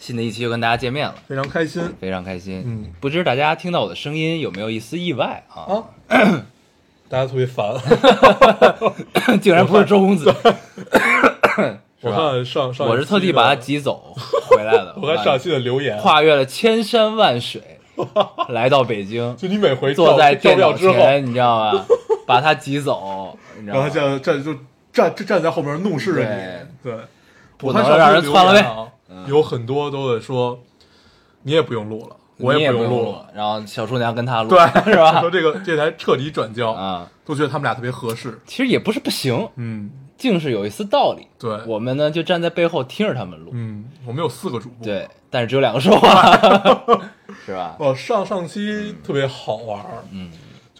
新的一期又跟大家见面了，非常开心非常开心。嗯，不知大家听到我的声音有没有一丝意外啊？啊！大家特别烦，竟然不是周公子，我看上 上，我是特地把他挤走回来的。我看上期的留言，跨越了千山万水，来到北京，就你每回坐在跳电脑前，你知道吗？把他挤走，你知道吗然后他？站站就站站站在后面怒视着你，对，不能让人留窜了呗。有很多都会说，你也不用录了，我也不用录了，，然后小厨娘跟他录，对，是吧？说？这个这台彻底转交，啊，都觉得他们俩特别合适，其实也不是不行，嗯，竟是有一丝道理。对，我们呢就站在背后听着他们录，嗯，我们有四个主播，对，但是只有两个说话，是吧？哦，上上期特别好玩儿，嗯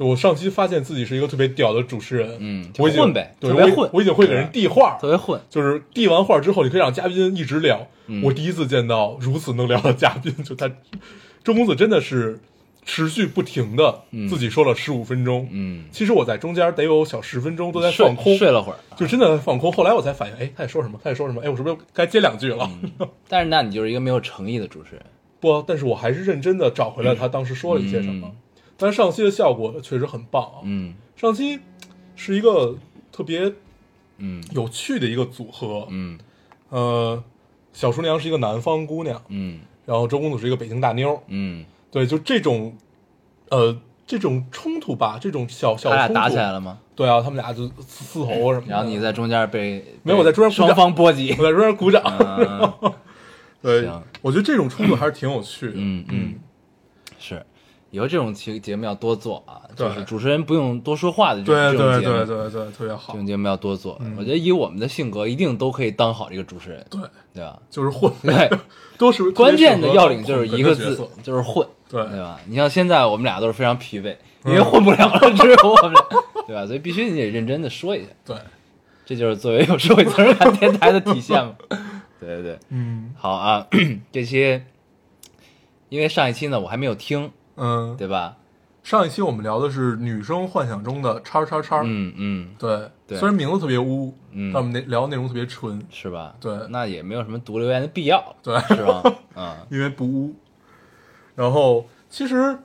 就我上期发现自己是一个特别屌的主持人，嗯，就我已经混呗，对，我已特别混，我已经会给人递话特，别混。就是递完话之后，你可以让嘉宾一直聊。嗯我第一次见到如此能聊的嘉宾，就他，周公子真的是持续不停的嗯自己说了十五分钟，嗯，其实我在中间得有小十分钟都在放空，睡了会儿，就真的在放空。后来我才反应，哎，他在说什么？他在说什么？哎，我是不是该接两句了？但是那你就是一个没有诚意的主持人。不，但是我还是认真的找回了他当时说了一些什么。嗯但上期的效果确实很棒啊，嗯。上期是一个特别嗯。有趣的一个组合，嗯。呃，小厨娘是一个南方姑娘，嗯。然后周公子是一个北京大妞，嗯，对，就这种，呃，这种冲突吧，这种小小他俩打起来了吗？对啊，他们俩就嘶嘶吼什么的，然后你在中间被没有我在中间双方波及。我在中间鼓掌，嗯 对行，我觉得这种冲突还是挺有趣的，嗯。嗯，是，以后这种节节目要多做啊，就是主持人不用多说话的这种节目对对对，特别好这，种节目要多做。嗯我觉得以我们的性格，一定都可以当好这个主持人，对，对吧？就是混，对，都是 关键的要领就是一个字就是混，对对吧？你像现在我们俩都是非常疲惫，因为嗯混不了了，只有我们俩，对吧？所以必须你得认真的说一下，对，这就是作为有社会责任感电台的体现嘛。对对对，嗯好啊，这期因为上一期呢我还没有听，嗯，对吧？上一期我们聊的是女生幻想中的叉叉叉，嗯嗯，对，对。虽然名字特别污，嗯。但我们那聊的内容特别纯，是吧？对。那也没有什么读留言的必要，对，是吧？嗯，因为不污。然后其实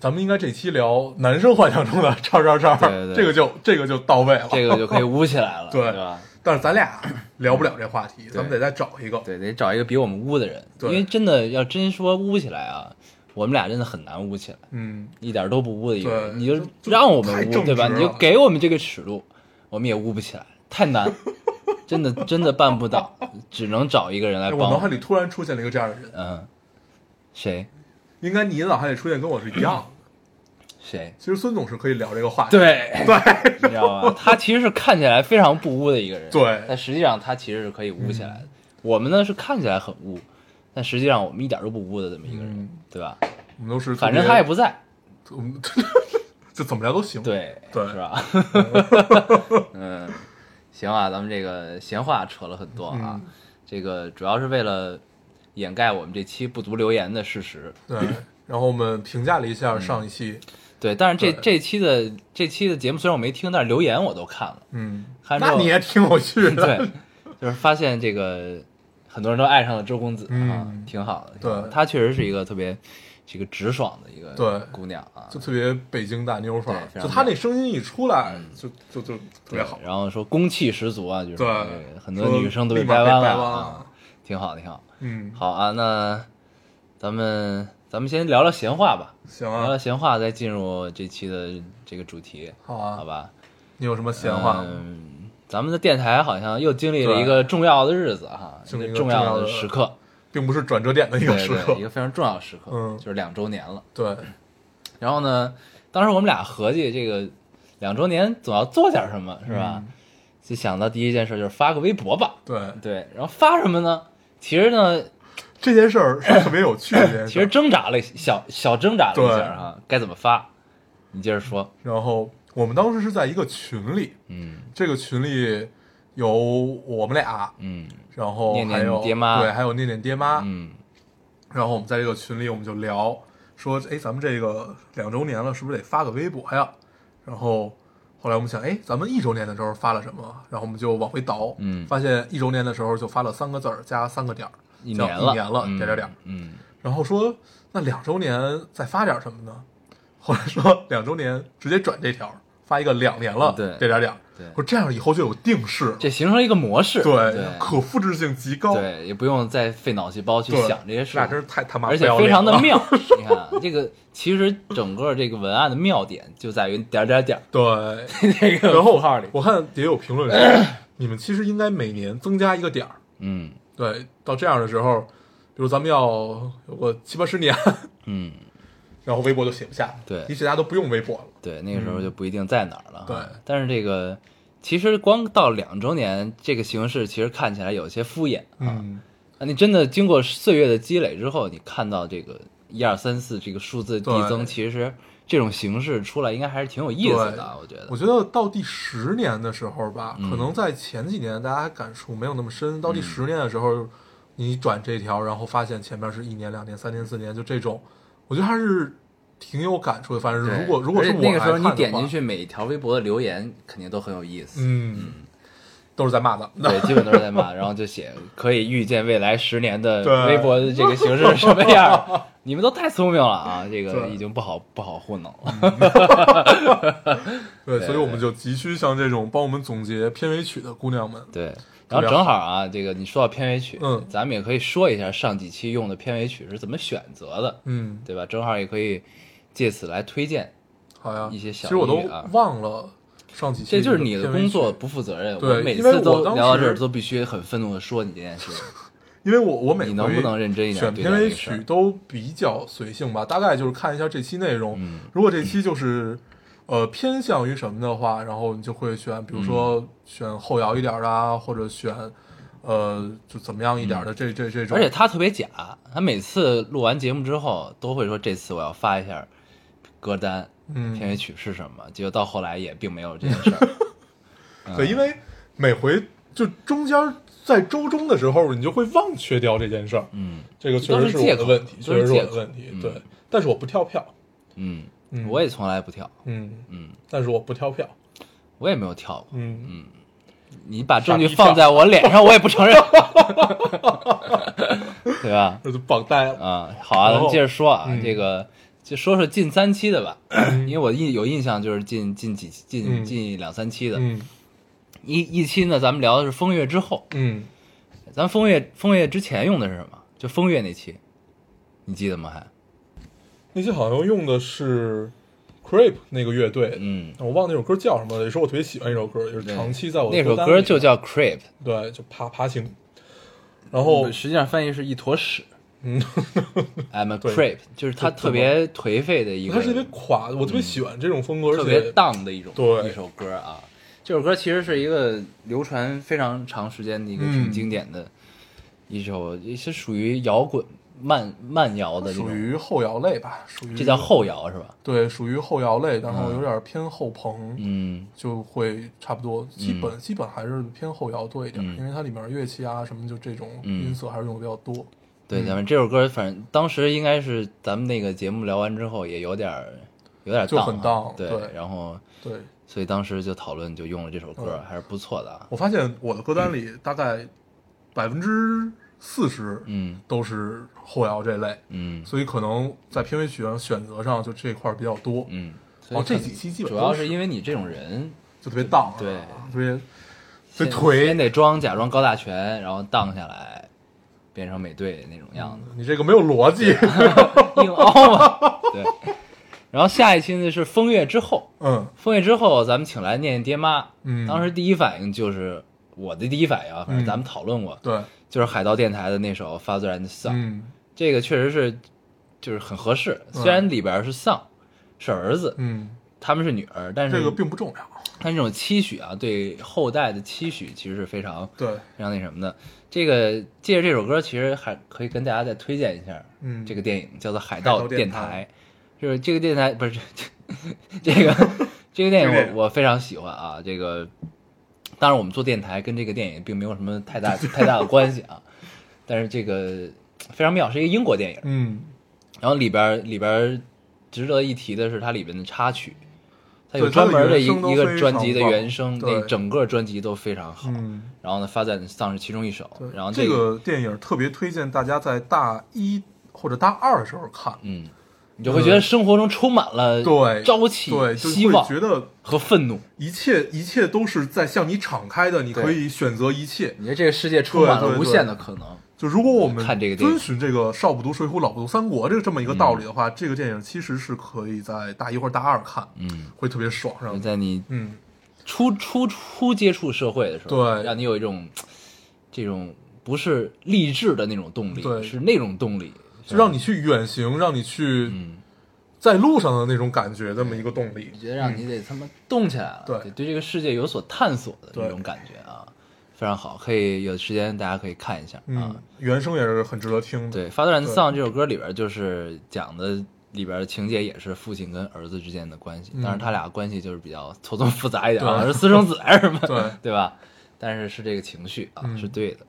咱们应该这期聊男生幻想中的叉叉叉，对对。对这个就这个就到位了，这个就可以污起来了，对。对吧？但是咱俩聊不了这话题，咱们得再找一个。对，得找一个比我们污的人，因为真的要真说污起来啊，我们俩真的很难污起来，嗯，一点都不污的一个人，你就就让我们污，对吧？你就给我们这个尺度，我们也污不起来，太难，真的真的办不到，只能找一个人来哎帮们。我脑海里突然出现了一个这样的人，嗯，谁应该你脑海里出现跟我是一样的。谁？其实孙总是可以聊这个话题，对，对你知道吗？他其实是看起来非常不污的一个人，对但实际上他其实是可以污起来的。我们呢是看起来很污，但实际上我们一点都不污的这么一个人，嗯对吧？我们都是，反正他也不在，我们 就怎么聊都行。对对是吧？嗯，行啊，咱们这个闲话扯了很多啊，嗯这个主要是为了掩盖我们这期不读留言的事实。对，然后我们评价了一下上一期，对，但是这这期的这期的节目虽然我没听，但是留言我都看了，嗯，那你也挺有趣的。对，就是发现这个很多人都爱上了周公子啊，嗯挺好的。对。她确实是一个特别这个直爽的一个对。姑娘啊，就特别北京大妞范儿就她那声音一出来嗯，就就就特别好。然后说攻气十足啊，就是对。呃很多女生都立马掰弯了。啊，挺好挺好。嗯，好啊，那咱们咱们先聊聊闲话吧，行聊聊啊，闲话，再进入这期的这个主题，好啊，好吧？你有什么闲话？嗯，咱们的电台好像又经历了一个重要的日子哈，重要的时刻，并不是转折点的一个时刻对，一。个非常重要的时刻，嗯就是两周年了。对，然后呢，当时我们俩合计，这个两周年总要做点什么，是吧？嗯就想到第一件事就是发个微博吧，对，对，然后发什么呢？其实呢，这件事儿是特别有趣的一件 事。其实挣扎了小小挣扎了一下啊，该怎么发？你接着说。然后我们当时是在一个群里，嗯这个群里有我们俩，嗯然后还有爹妈对，还有念念爹妈。嗯然后我们在这个群里，我们就聊说，哎，咱们这个两周年了，是不是得发个微博呀？然后后来我们想，哎，咱们一周年的时候发了什么？然后我们就往回倒，嗯发现一周年的时候就发了三个字儿加三个点儿，一年了，一年了，嗯点点点。嗯然后说那两周年再发点什么呢？后来说两周年直接转这条，发一个两年了，对。点点点儿。对。我说这样以后就有定式，这形成了一个模式，对对。可复制性极高，对，也不用再费脑细胞去想这些事那，真是太他妈而且非常的妙。你看啊，这个其实整个这个文案的妙点就在于点儿点儿点儿。对，这个然后符号里，我看也有评论说，你们其实应该每年增加一个点儿。嗯。对，到这样的时候，比如咱们要有个七八十年，嗯，然后微博就写不下，对。一写大家都不用微博了。对，那个时候就不一定在哪儿了哈。对。但是这个其实光到两周年这个形式，其实看起来有些敷衍啊。嗯，那你真的经过岁月的积累之后，你看到这个一二三四这个数字递增，其实这种形式出来应该还是挺有意思的啊，我觉得。我。觉得到第十年的时候吧，嗯可能在前几年大家感触没有那么深，到第十年的时候，你转这条，然后发现前面是一年、两年、三年、四年，就这种，我觉得还是挺有感触的。反正对如果如果是我那个时候你点进，去每一条微博的留言，肯定都很有意思。嗯，都是在骂咱们的。对，基本都是在骂，然后就写 可以预见未来十年的微博的这个形式是什么样。你们都太聪明了啊！这个已经不好不好糊弄了。对，对所以我们就急需像这种帮我们总结片尾曲的姑娘们。对，然后正好啊，这个你说到片尾曲，嗯咱们也可以说一下上几期用的片尾曲是怎么选择的，嗯，对吧？正好也可以借此来推荐，好呀。一些小其实我都忘了上几期这就是你的工作不负责任。对我每次都我聊到这儿都必须很愤怒的说你这件事。因为我我每你能不能认真一点选片尾曲都比较随性吧，大概就是看一下这期内容。嗯如果这期就是呃偏向于什么的话，然后你就会选，比如嗯说选后摇一点的啊，或者选呃就怎么样一点的这这这种。嗯而且他特别假，他每次录完节目之后都会说这次我要发一下歌单，嗯片尾曲是什么，结果到后来也并没有这件事儿。对，因为每回就中间在周中的时候，你就会忘却掉这件事儿。嗯这个确实是问题，确实是问题。嗯对，但是我不跳票。嗯，嗯我也从来不跳，嗯，嗯，但是我不跳票。我也没有跳过。嗯嗯，你把证据放在我脸上，我也不承认，对吧？这就绑带了。啊，好啊，咱们接着说啊，嗯这个就说说近三期的吧，因为我印有印象就是近近几近嗯近两三期的，嗯一一期呢，咱们聊的是风月之后，嗯，咱风月风月之前用的是什么？就风月那期，你记得吗？还那期好像用的是 Creep 那个乐队，嗯，我忘了那首歌叫什么了，也是我特别喜欢一首歌，也是长期在我的那首单里歌就叫 Creep，对，就爬爬行。然后实际上翻译是一坨屎。嗯，I'm a creep，就是他特别颓废的一个，他是特别垮，我特别喜欢这种风格，而特别且荡的一种对一首歌啊。这首歌其实是一个流传非常长时间的一个嗯挺经典的一首，也是属于摇滚慢慢摇的属，于后摇类吧，属于这叫后摇是吧？对，属于后摇类，然后嗯有点偏后朋，嗯就会差不多，基本基本还是偏后摇多一点，嗯因为它里面乐器啊什么就这种嗯音色还是用的比较多。对，嗯。咱们这首歌反正当时应该是咱们那个节目聊完之后也有点儿有点儿就很荡对，对。然后对，所以当时就讨论就用了这首歌，嗯。还是不错的啊。我发现我的歌单里大概百分之四十嗯。都是后摇这类，嗯。所以可能在片尾曲上选择上就这块儿比较多，嗯，哦，这几期基本主要是因为你这种人，就特别荡，对。特别特别先颓。先。得装假装高大全，然后荡下来，变成美队那种样子，你这个没有逻辑，硬凹嘛。对。然后下一期呢是风月之后，嗯。风月之后咱们请来念念爹妈，嗯，当时第一反应就是我的第一反应啊，反正嗯。咱们讨论过，对，就是海盗电台的那首《Father and Son》，嗯。这个确实是就是很合适，嗯。虽然里边是 son 是儿子，嗯，他们是女儿，但是这个并不重要，他这种期许啊，对后代的期许其实是非常对，非常那什么的。这个借着这首歌，其实还可以跟大家再推荐一下，嗯这个电影叫做《海海盗盗电台电台》，就是这个电台不是这个这个电这个电影影我我非常喜欢啊。这个当然我们做电台跟这个电影并没有什么太大 太大的关系啊，但是这个非常妙，是一个英国电影。嗯，然后里边里边值得一提的是它里边的插曲，它有专门的一一个专辑的原声，那对整个专辑都非常好。嗯，然后呢，发展丧是其中一首，，然后这个个电影特别推荐大家在大一或者大二的时候看，嗯，你就会觉得生活中充满了对，朝气、对，就希望觉得和愤怒。一切一切都是在向你敞开的，你可以选择一切。你觉得这个世界充满了无限的可能。就如果我们遵循这个“少不读水浒，老不读三国”这个这么一个道理的话，这个电影其实是可以在大一或者大二看，嗯，会特别爽，在你嗯，初初初接触社会的时候，对。让你有一种这种不是励志的那种动力，对。是那种动力，就让你去远行，让你去嗯。在路上的那种感觉，这么一个动力。觉得让你得他妈动起来了，对。得对这个世界有所探索的对那种感觉啊，非常好，可以有时间大家可以看一下啊嗯。，原声也是很值得听的。对，《发 a 丧》这首歌里边就是讲的里边的情节也是父亲跟儿子之间的关系，嗯当然他俩关系就是比较错综复杂一点，好像是私生子还是什么，对对吧？但是是这个情绪啊，嗯是对的。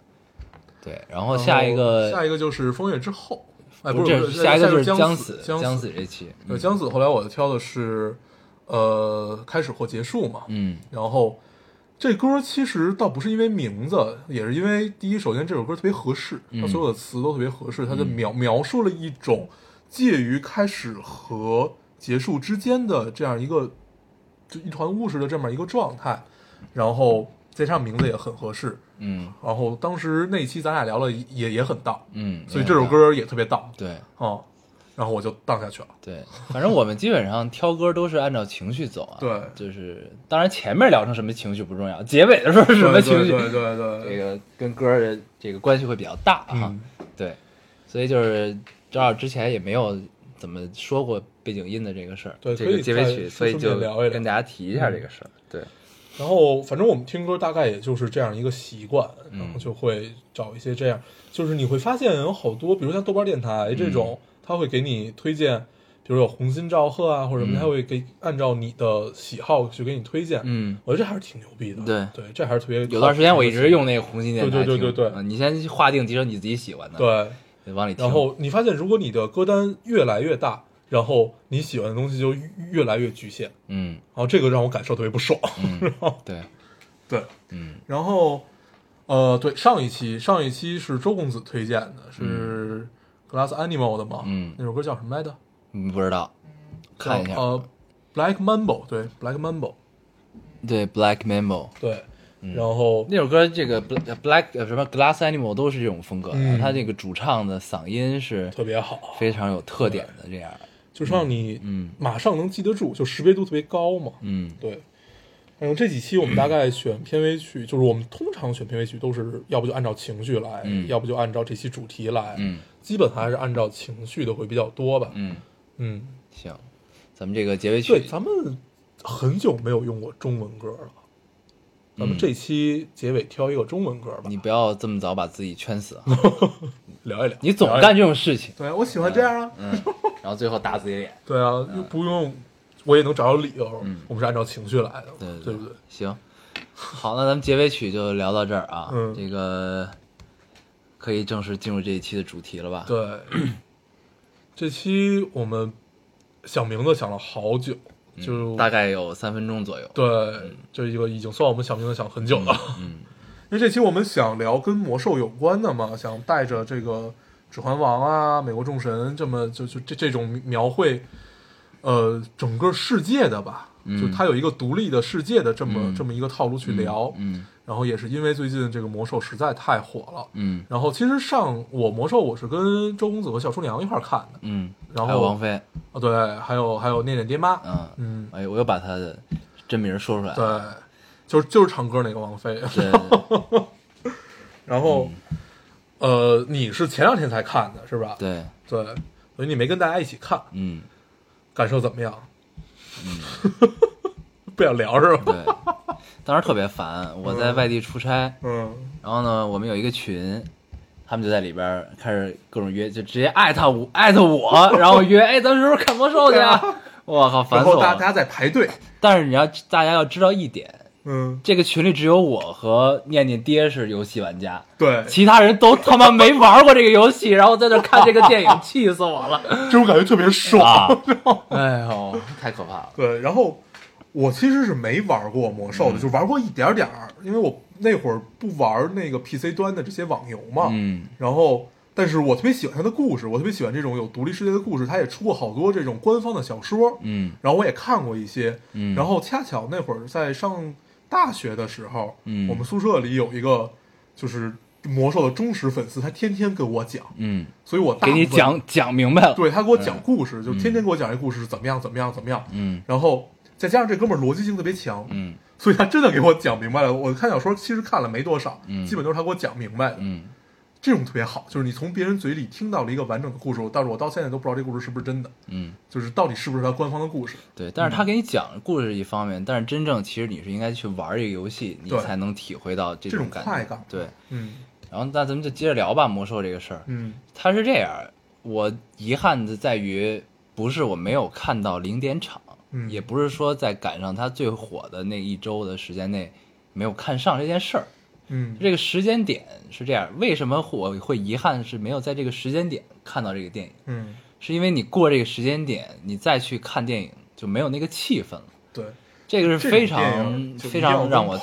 对，然后下一个下一个就是《风月之后》，哎，不不是，下一个就是将将死，将将死这期，对，将死。后来我挑的是，呃，开始或结束嘛。嗯然后这歌其实倒不是因为名字，也是因为第一，首先这首歌特别合适，它嗯。所有的词都特别合适，它就描描述了一种介于开始和结束之间的这样一个就一团雾似的这么一个状态。然后再加上名字也很合适，嗯。然后当时那期咱俩聊了也也很到，嗯，所以这首歌也特别到对。啊、然后我就荡下去了。对，反正我们基本上挑歌都是按照情绪走啊。对就是当然前面聊成什么情绪不重要，结尾的时候是什么情绪，对对对对这个跟歌的这个关系会比较大哈。嗯对，所以就是正好之前也没有怎么说过背景音的这个事儿，这个结尾曲，所以就跟大家提一下这个事儿。对，然后反正我们听歌大概也就是这样一个习惯，嗯然后就会找一些这样，就是你会发现有好多，比如像豆瓣电台这种，嗯它会给你推荐，比如有红心赵贺啊或者什么，他会给按照你的喜好去给你推荐。嗯，我觉得这还是挺牛逼的。对。对，这还是特别有段时间我一直用那个红心电台对对，对对对。嗯你先划定几首你自己喜欢的，，对，往里听。然后你发现如果你的歌单越来越大，然后你喜欢的东西就越越来越局限，嗯。然后这个让我感受特别不爽。嗯，对，对，嗯。然后，呃，对，上一期上一期是周公子推荐的，是 Glass Animal 的嘛？嗯那首歌叫什么来着？嗯，不知道，看一下。呃，Black Mambo，对，Black Mambo，对，Black Mambo，对。嗯然后，那首歌，这个 Black 什么 Glass Animal 都是这种风格的，嗯他这个主唱的嗓音是特别好，非常有特点的，这样。就是让你嗯马上能记得住，就识别度特别高嘛。嗯对。然后这几期我们大概选片尾曲，就是我们通常选片尾曲都是要不就按照情绪来，嗯要不就按照这期主题来，嗯基本还是按照情绪的会比较多吧。嗯，嗯，行，咱们这个结尾曲对，咱们很久没有用过中文歌了，咱们嗯这期结尾挑一个中文歌吧，你不要这么早把自己圈死啊！聊一聊。你总干这种事情，对我喜欢这样啊。嗯，然后最后打自己脸。对啊，又不用，我也能找到理由。嗯我们是按照情绪来的，对对不对？行，好，那咱们结尾曲就聊到这儿啊。嗯这个可以正式进入这一期的主题了吧？对，这期我们想名字想了好久，就嗯大概有三分钟左右。对，就一个已经算我们想名字想很久了。嗯 因为这期我们想聊跟魔兽有关的嘛，想带着这个《指环王》啊、《美国众神》这么就就这这种描绘，呃，整个世界的吧，嗯。就它有一个独立的世界的这么、嗯。这么一个套路去聊。嗯。然后也是因为最近这个魔兽实在太火了，嗯。然后其实上我魔兽我是跟周公子和小厨娘一块儿看的，嗯，然后还有王菲，啊对，还有还有念念爹妈，嗯。嗯，哎，我又把他的真名说出来了。对，就是就是唱歌那个王菲。然后，呃，你是前两天才看的是吧？对，对，所以你没跟大家一起看，嗯感受怎么样？嗯 不想聊是吧？对，当时特别烦，我在嗯外地出差，嗯，然后呢，我们有一个群，他们就在里边儿开始各种约，就直接艾特我，艾特我，然后约，哎，咱们是不是看魔兽去啊？我靠，烦然死我了！后大大家在排队，但是你要大家要知道一点，嗯，这个群里只有我和念念爹是游戏玩家，对，其他人都他妈没玩过这个游戏，然后在那看这个电影，气死我了！这种感觉特别爽。啊，哎呦，太可怕了。对，然后我其实是没玩过魔兽的，嗯就玩过一点点儿，因为我那会儿不玩那个 PC 端的这些网游嘛。嗯然后，但是我特别喜欢它的故事，我特别喜欢这种有独立世界的故事。它也出过好多这种官方的小说，嗯然后我也看过一些。嗯，然后恰巧那会儿在上大学的时候，嗯。我们宿舍里有一个就是魔兽的忠实粉丝，他天天跟我讲，嗯，所以我大给你讲讲明白了。对他给我讲故事，就天天给我讲这故事是怎么样怎么样怎么样，嗯。然后再加上这哥们儿逻辑性特别强，嗯。所以他真的给我讲明白了。我看小说其实看了没多少，嗯。基本都是他给我讲明白的。嗯这种特别好，就是你从别人嘴里听到了一个完整的故事，但是我到现在都不知道这故事是不是真的，嗯，就是到底是不是他官方的故事。对。但是他给你讲故事一方面，但是真正其实你是应该去玩这个游戏，你才能体会到这这种感觉。快感对。嗯然后那咱们就接着聊吧，魔兽这个事儿。嗯他是这样，我遗憾的在于，不是我没有看到零点场，嗯也不是说在赶上他最火的那一周的时间内没有看上这件事儿。嗯这个时间点是这样，为什么我会遗憾是没有在这个时间点看到这个电影？嗯，是因为你过这个时间点，你再去看电影就没有那个气氛了。对，这个是非常非常让我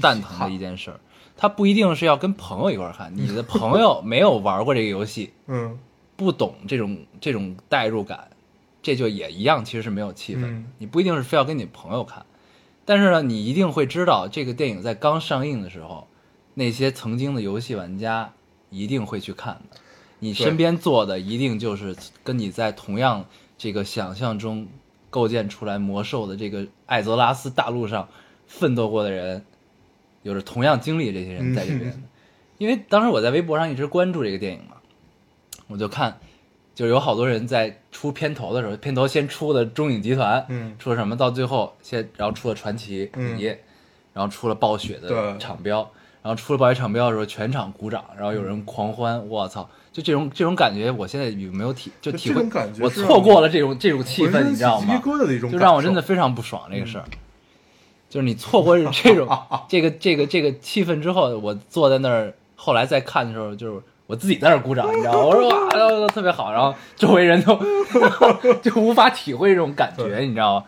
蛋疼的一件事儿。它不一定是要跟朋友一块儿看，你的 朋友没有玩过这个游戏，嗯不懂这种这种代入感，这就也一样，其实是没有气氛。嗯你不一定是非要跟你朋友看，但是呢，你一定会知道这个电影在刚上映的时候，那些曾经的游戏玩家一定会去看的。你身边坐的一定就是跟你在同样这个想象中构建出来魔兽的这个艾泽拉斯大陆上奋斗过的人，有着同样经历这些人在这边。嗯因为当时我在微博上一直关注这个电影嘛，我就看，就有好多人在出片头的时候，片头先出的中影集团，嗯出了什么，到最后先然后出了传奇嗯影业，然后出了暴雪的对场标，然后出了暴雪场标的时候，全场鼓掌，然后有人狂欢，我操！就这种这种感觉，我现在有没有体就体会我错过了这种这种气氛，你知道吗就让我真的非常不爽这个事儿，就是你错过这种这个 这个这个气氛之后，我坐在那儿，后来再看的时候，就是我自己在那儿鼓掌，你知道吗？我说哇，然后特别好，然后周围人都 就无法体会这种感觉，你知道吗？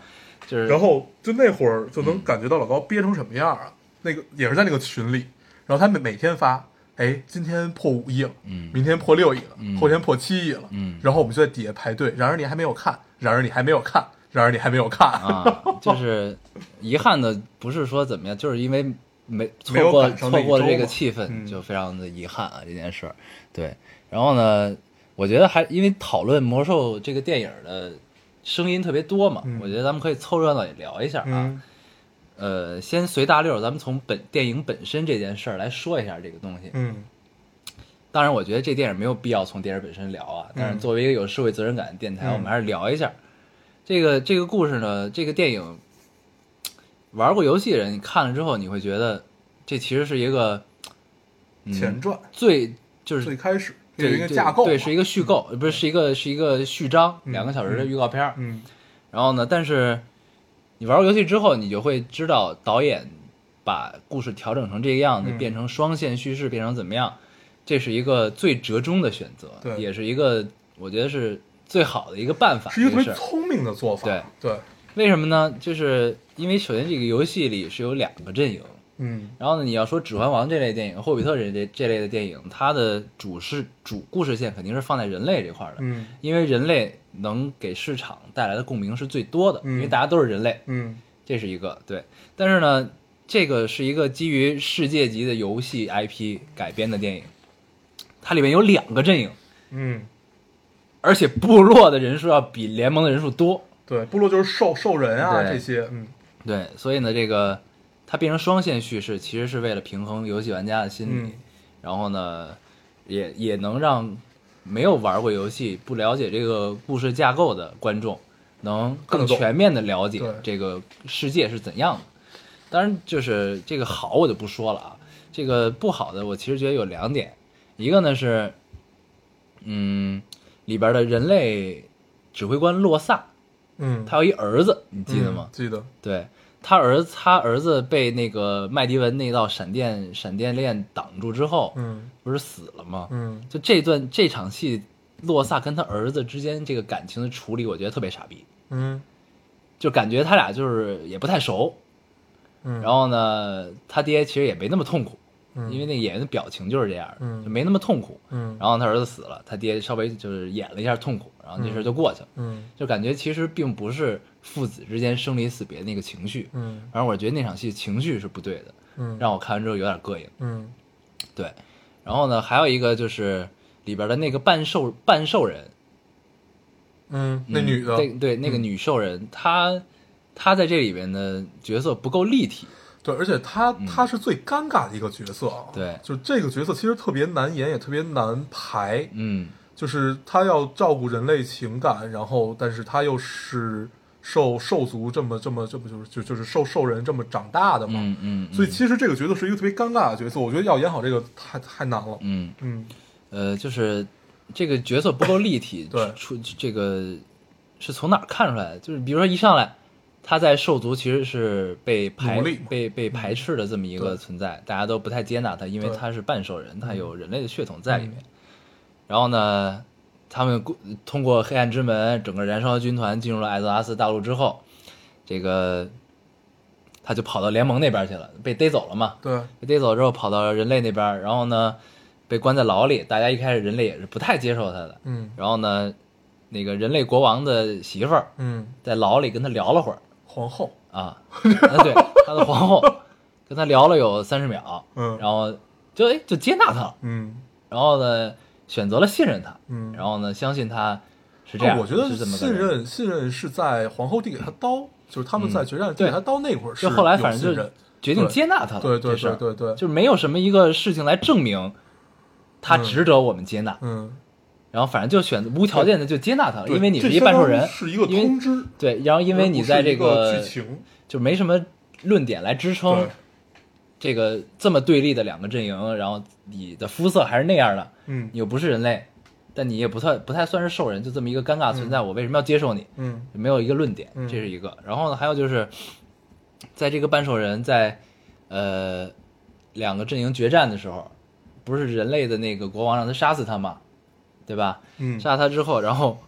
就是然后就那会儿就能感觉到老高憋成什么样啊？那个也是在那个群里，然后他每每天发，哎，今天破五亿了，嗯。明天破六亿了，嗯。后天破七亿了，嗯。然后我们就在底下排队，然而你还没有看，然而你还没有看，然而你还没有看，啊，就是遗憾的不是说怎么样，就是因为没错过错过了这个气氛，嗯。就非常的遗憾啊这件事儿。对，然后呢，我觉得还因为讨论魔兽这个电影的声音特别多嘛，嗯。我觉得咱们可以凑热闹也聊一下啊。嗯呃，先随大溜儿，咱们从本电影本身这件事儿来说一下这个东西。嗯。当然，我觉得这电影没有必要从电影本身聊啊，但是作为一个有社会责任感的电台，嗯。我们还是聊一下。这个这个故事呢。这个电影玩过游戏的人，你看了之后，你会觉得这其实是一个、嗯、前传。最就是最开始有对一个架构嘛，对，是一个虚构，不是是一个是一个序章，嗯。两个小时的预告片儿。嗯。然后呢，但是你玩过游戏之后，你就会知道导演把故事调整成这个样子，嗯变成双线叙事，变成怎么样，这是一个最折中的选择，对也是一个我觉得是最好的一个办法。是一个特这个事儿别聪明的做法，对对，为什么呢？就是因为首先这个游戏里是有两个阵营，嗯。然后呢，你要说《指环王》这类电影，《霍比特》人这这类的电影，它的主是主故事线肯定是放在人类这块儿的，嗯。因为人类能给市场带来的共鸣是最多的，嗯。因为大家都是人类，嗯。这是一个对。但是呢，这个是一个基于世界级的游戏 IP 改编的电影，它里面有两个阵营，嗯，而且部落的人数要比联盟的人数多。对，部落就是兽兽人啊这些，嗯。对，所以呢，这个它变成双线叙事，其实是为了平衡游戏玩家的心理，嗯然后呢，也也能让没有玩过游戏、不了解这个故事架构的观众，能更全面的了解这个世界是怎样的。当然就是这个好我就不说了啊，这个不好的我其实觉得有两点，一个呢是，嗯，里边的人类指挥官洛萨，嗯，他有一儿子，你记得吗嗯？记得，对他儿子，他儿子被那个麦迪文那道闪电闪电链挡住之后，嗯。不是死了吗？嗯。就这段这场戏，洛萨跟他儿子之间这个感情的处理，我觉得特别傻逼，嗯。就感觉他俩就是也不太熟。嗯，然后呢，他爹其实也没那么痛苦，嗯。因为那演员的表情就是这样就没那么痛苦。嗯。然后他儿子死了，他爹稍微就是演了一下痛苦，然后这事儿就过去了。嗯。就感觉其实并不是父子之间生离死别那个情绪，嗯反正我觉得那场戏情绪是不对的，嗯，让我看完之后有点膈应。嗯对，然后呢，还有一个就是里边的那个半兽半兽人，嗯，那嗯女的，对对，那个女兽人，她她在这里边的角色不够立体，对，而且她她是最尴尬的一个角色啊。嗯对就这个角色其实特别难演，也特别难排。嗯就是她要照顾人类情感，然后但是她又是受兽族这么这么这么就是就就是受兽人这么长大的嘛。嗯嗯，所以其实这个角色是一个特别尴尬的角色，我觉得要演好这个太太难了。嗯。嗯。呃，就是这个角色不够立体，对。出这个是从哪儿看出来的？就是比如说一上来，他在兽族其实是被排被被排斥的这么一个存在，大家都不太接纳他，因为他是半兽人，他有人类的血统在里面。嗯然后呢，他们过通过黑暗之门，整个燃烧军团进入了艾泽拉斯大陆之后，这个他就跑到联盟那边去了，被逮走了嘛。对，被逮走之后跑到人类那边，然后呢被关在牢里。大家一开始人类也是不太接受他的。嗯。然后呢，那个人类国王的媳妇儿嗯，在牢里跟他聊了会儿。皇后，啊，啊对，他的皇后跟他聊了有三十秒，嗯。然后就哎就接纳他了，嗯。然后呢选择了信任他，嗯，然后呢相信他是这样，啊我觉得是这么个信。任信任是在皇后递给他刀，就是他们在决战递对给他刀那会儿是就后来反正就决定接纳他了，对对对对对，就没有什么一个事情来证明他嗯值得我们接纳，嗯，然后反正就选择无条件的就接纳他了，因为你是一半兽人，是一个通知，对，然后因为你在这个剧情，就没什么论点来支撑，这个这么对立的两个阵营，然后你的肤色还是那样的，嗯你又不是人类，但你也不太不太算是兽人，就这么一个尴尬存在，我为什么要接受你？嗯没有一个论点，嗯这是一个。然后呢，还有就是，在这个半兽人在呃两个阵营决战的时候，不是人类的那个国王让他杀死他嘛，对吧？嗯杀他之后，然后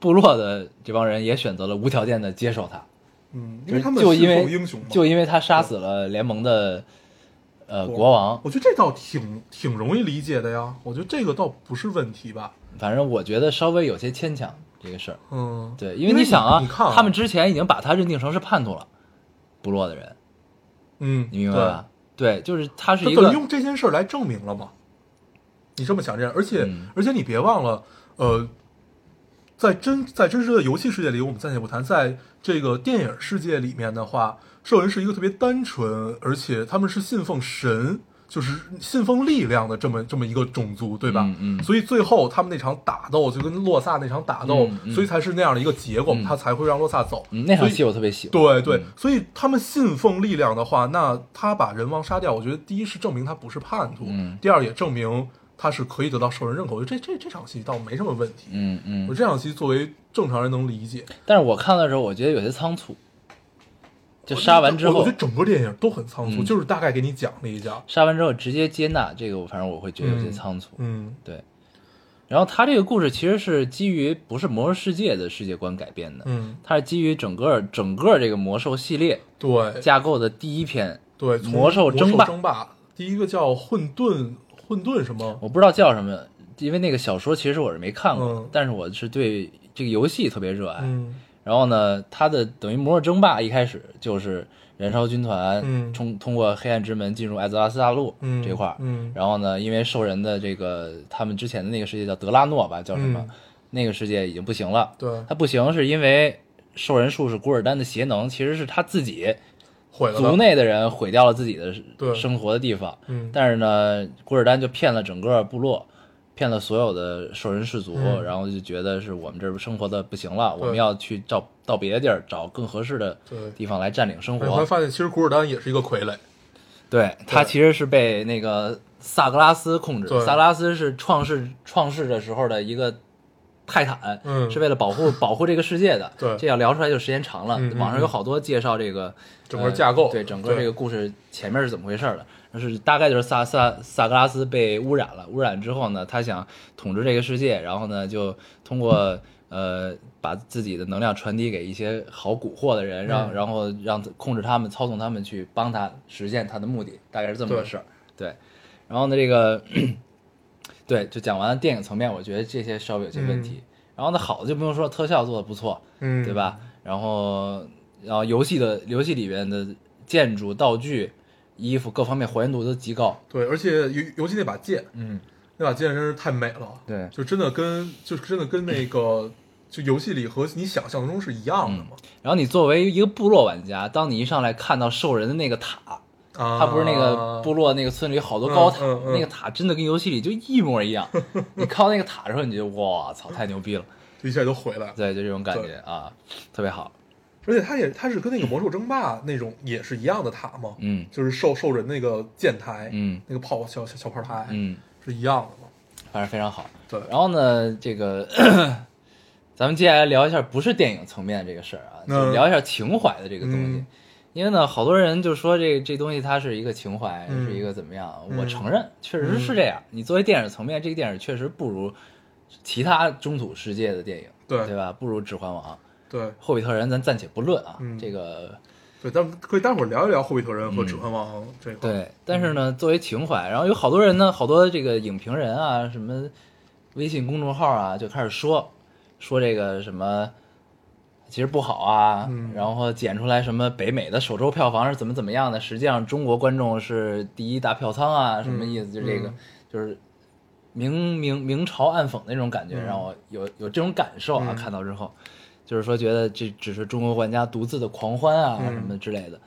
部落的这帮人也选择了无条件的接受他，嗯，因就是为他们就因为英雄，就因为他杀死了联盟的呃国王。我觉得这倒挺挺容易理解的呀，我觉得这个倒不是问题吧，反正我觉得稍微有些牵强这个事儿。嗯，对，因你为想啊，你看啊他们之前已经把他认定成是叛徒了，部落的人，嗯，你明白吧？对，就是他是他一个用这件事儿来证明了嘛？你这么想这样，而且、嗯而且你别忘了，呃，在真在真实的游戏世界里，我们暂且不谈，在这个电影世界里面的话，兽人是一个特别单纯，而且他们是信奉神，就是信奉力量的这么这么一个种族，对吧？嗯嗯所以最后他们那场打斗就跟洛萨那场打斗，嗯嗯所以才是那样的一个结果，嗯他才会让洛萨走。嗯，那场戏我特别喜欢。对对，嗯所以他们信奉力量的话，那他把人王杀掉，我觉得第一是证明他不是叛徒，嗯第二也证明他是可以得到兽人认可。我觉得这这这场戏倒没什么问题，嗯嗯我，这场戏作为正常人能理解。但是我看的时候，我觉得有些仓促，就杀完之后我我觉得，整个电影都很仓促，嗯就是大概给你讲了一下。杀完之后直接接纳这个，我反正我会觉得有些仓促。嗯对，然后他这个故事其实是基于不是魔兽世界的世界观改编的，嗯，它是基于整个整个这个魔兽系列对架构的第一篇，对，魔兽争霸争霸，第一个叫混沌混沌什么？我不知道叫什么，因为那个小说其实我是没看过，嗯但是我是对这个游戏特别热爱。嗯然后呢，他的等于魔兽争霸一开始就是燃烧军团嗯通通过黑暗之门进入艾泽拉斯大陆嗯这块儿，嗯然后呢，因为兽人的这个他们之前的那个世界叫德拉诺吧，叫什么？嗯那个世界已经不行了。对，它不行是因为兽人术士古尔丹的邪能，其实是他自己毁了。族内的人毁掉了自己的对生活的地方。嗯但是呢，古尔丹就骗了整个部落，骗骗了所有的兽人氏族，嗯然后就觉得是我们这儿生活的不行了，我们要去找到别的地儿找更合适的对地方来占领生哎你会活。发现其实古尔丹也是一个傀儡，对他其实是被那个萨格拉斯控制，对萨格拉斯是创世创世的时候的一个泰坦，嗯是为了保护 保护这个世界的。对这要聊出来就时间长了，网上有好多介绍这个整个架构呃对整个这个故事前面是怎么回事的。就是大概就是萨萨萨格拉斯被污染了，污染之后呢，他想统治这个世界，然后呢，就通过呃把自己的能量传递给一些好蛊惑的人，让、嗯然后让控制他们、操纵他们去帮他实现他的目的，大概是这么个事儿。对，然后呢，这个 对，就讲完了电影层面，我觉得这些稍微有些问题。然后呢，好的就不用说，特效做的不错，嗯，对？吧？然后，然后游戏的游戏里边的建筑、道具、衣服各方面还原度都极高。对，而且尤尤其那把剑，嗯，那把剑真是太美了，对就真的跟就是真的跟那个就游戏里和你想象中是一样的嘛。然后你作为一个部落玩家，当你一上来看到兽人的那个塔，啊，它不是那个部落那个村里好多高塔，嗯嗯嗯那个塔真的跟游戏里就一模一样。你靠那个塔的时候，你就哇操，太牛逼了！就一下就回来了。对，就这种感觉啊，特别好。而且它也它是跟那个魔兽争霸那种也是一样的塔嘛，嗯就是兽兽人那个箭台，嗯那个炮小小小炮台，嗯，是一样的嘛。反正非常好。对，然后呢，这个 咱们接下来聊一下不是电影层面这个事儿啊，就是聊一下情怀的这个东西。嗯因为呢，好多人就说这这东西它是一个情怀，嗯是一个怎么样？嗯我承认，确实是这样。你作为电影层面，这个电影确实不如其他中土世界的电影，对对吧？不如《指环王》《对。霍比特人》，咱暂且不论啊。嗯。这个对，咱们可以待会儿聊一聊霍比特人和指环王这块。对，但是呢，作为情怀，然后有好多人呢，好多这个影评人啊，什么微信公众号啊，就开始说说这个什么，其实不好啊，嗯。然后剪出来什么北美的首周票房是怎么怎么样的，实际上中国观众是第一大票仓啊，什么意思？就这个，嗯就是明明明嘲暗讽的那种感觉，嗯。让我有有这种感受啊，嗯。看到之后，就是说觉得这只是中国玩家独自的狂欢啊，嗯什么之类的。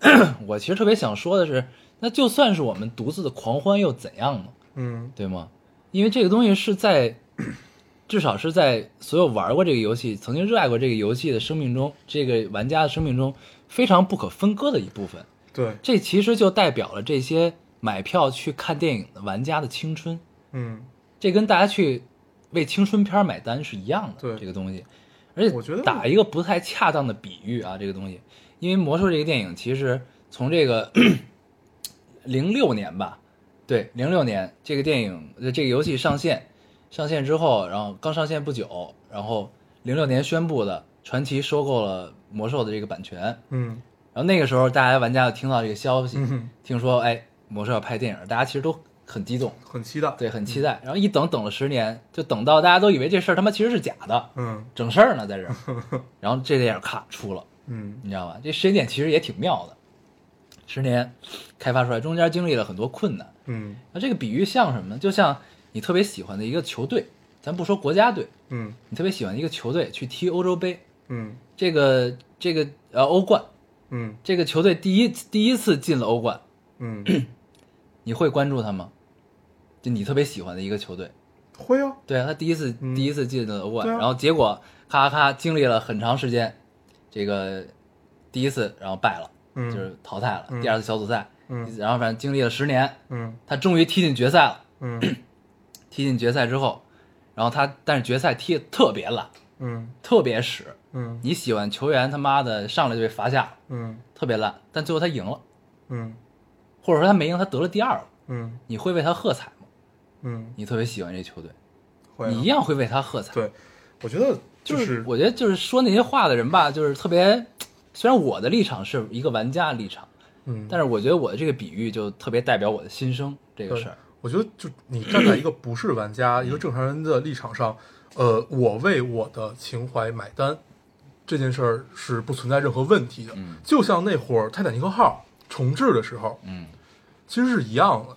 我其实特别想说的是，那就算是我们独自的狂欢又怎样呢？嗯对吗？因为这个东西是在，至少是在所有玩过这个游戏、曾经热爱过这个游戏的生命中，这个玩家的生命中非常不可分割的一部分。对，这其实就代表了这些买票去看电影的玩家的青春，嗯，这跟大家去为青春片买单是一样的。对这个东西，而且我觉得打一个不太恰当的比喻啊，这个东西，因为魔兽这个电影其实从这个 零六年吧，对，零六年这个电影呃这个游戏上线，上线之后，然后刚上线不久，然后零六年宣布的传奇收购了魔兽的这个版权，嗯。然后那个时候大家玩家就听到这个消息，嗯，听说哎魔兽要拍电影，大家其实都很激动，很期待。对，很期待。然后一等等了十年，就等到大家都以为这事儿他妈其实是假的，嗯整事儿呢在这儿。然后这电影咔出了，嗯你知道吧？这时间点其实也挺妙的，十年开发出来，中间经历了很多困难。嗯那这个比喻像什么呢？就像你特别喜欢的一个球队，咱不说国家队，嗯你特别喜欢的一个球队去踢欧洲杯，嗯这个这个呃欧冠，嗯这个球队第一第一次进了欧冠，嗯，你会关注他吗？就你特别喜欢的一个球队，会啊。对啊，他第一次、嗯第一次进了欧冠，啊然后结果咔咔咔经历了很长时间，这个第一次然后败了，嗯就是淘汰了，嗯第二次小组赛，嗯然后反正经历了十年，嗯他终于踢进决赛了。嗯踢进决赛之后，然后他但是决赛踢得特别烂，嗯特别屎。嗯你喜欢球员他妈的上来就被罚下了，嗯特别烂，但最后他赢了，嗯或者说他没赢，他得了第二了，嗯你会为他喝彩吗？嗯，你特别喜欢这球队，会啊。你一样会为他喝彩。对，我觉得就就是我觉得就是说那些话的人吧，就是特别。虽然我的立场是一个玩家的立场，嗯，但是我觉得我的这个比喻就特别代表我的心声这个对事儿。我觉得就你站在一个不是玩家、一个正常人的立场上，呃，我为我的情怀买单，这件事儿是不存在任何问题的。嗯就像那会儿泰坦尼克号重置的时候，嗯，其实是一样的，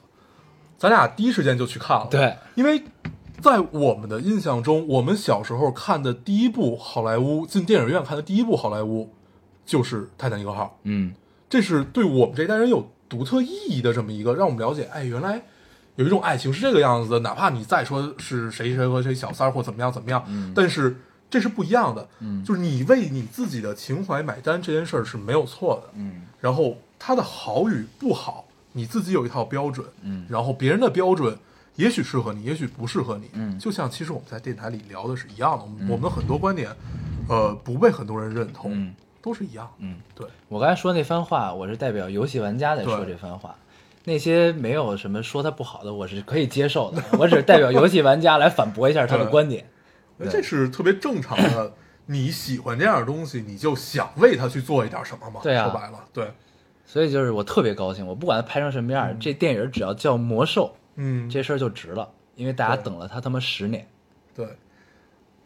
咱俩第一时间就去看了。，对，因为在我们的印象中，我们小时候看的第一部好莱坞进电影院看的第一部好莱坞就是泰坦尼克号。嗯。这是对我们这一代人有独特意义的这么一个，让我们了解，哎，原来有一种爱情是这个样子的，哪怕你再说是谁谁和谁小三儿或怎么样怎么样，嗯。但是这是不一样的，嗯。就是你为你自己的情怀买单这件事儿是没有错的，嗯。然后它的好与不好，你自己有一套标准，嗯然后别人的标准也许适合你，也许不适合你，嗯就像其实我们在电台里聊的是一样的，我们我们的很多观点，呃，不被很多人认同，嗯都是一样，嗯，对，我刚才说那番话，我是代表游戏玩家在说这番话。那些没有什么说他不好的，我是可以接受的。我只是代表游戏玩家来反驳一下他的观点。那这是特别正常的。你喜欢这样的东西，你就想为他去做一点什么嘛？对啊说白了，对，所以就是我特别高兴，我不管它拍成什么样，这电影只要叫魔兽，嗯，这事儿就值了，因为大家等了他他妈十年。对。